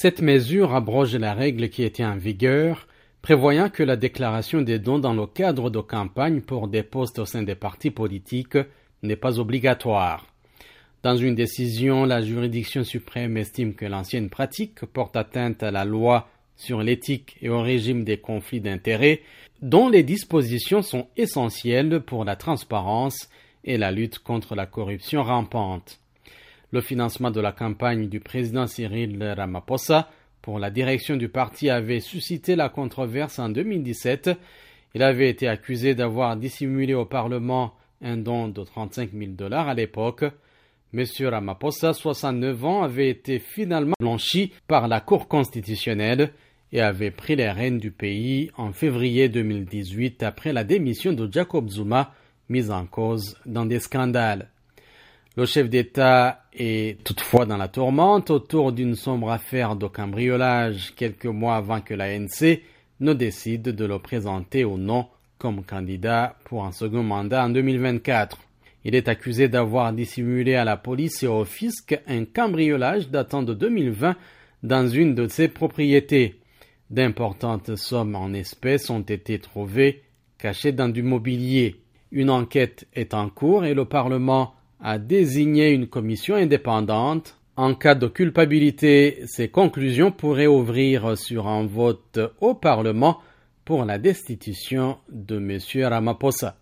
Cette mesure abroge la règle qui était en vigueur, prévoyant que la déclaration des dons dans le cadre de campagne pour des postes au sein des partis politiques n'est pas obligatoire. Dans une décision, la juridiction suprême estime que l'ancienne pratique porte atteinte à la loi sur l'éthique et au régime des conflits d'intérêts, dont les dispositions sont essentielles pour la transparence et la lutte contre la corruption rampante. Le financement de la campagne du président Cyril Ramaphosa pour la direction du parti avait suscité la controverse en 2017. Il avait été accusé d'avoir dissimulé au Parlement un don de 35 000 dollars à l'époque. M. Ramaphosa, 69 ans, avait été finalement blanchi par la Cour constitutionnelle et avait pris les rênes du pays en février 2018 après la démission de Jacob Zuma, mis en cause dans des scandales. Le chef d'État est toutefois dans la tourmente autour d'une sombre affaire de cambriolage quelques mois avant que l'ANC ne décide de le présenter ou non comme candidat pour un second mandat en 2024. Il est accusé d'avoir dissimulé à la police et au fisc un cambriolage datant de 2020 dans une de ses propriétés. D'importantes sommes en espèces ont été trouvées cachées dans du mobilier. Une enquête est en cours et le Parlement a désigné une commission indépendante. En cas de culpabilité, ces conclusions pourraient ouvrir sur un vote au Parlement pour la destitution de M. Ramaphosa.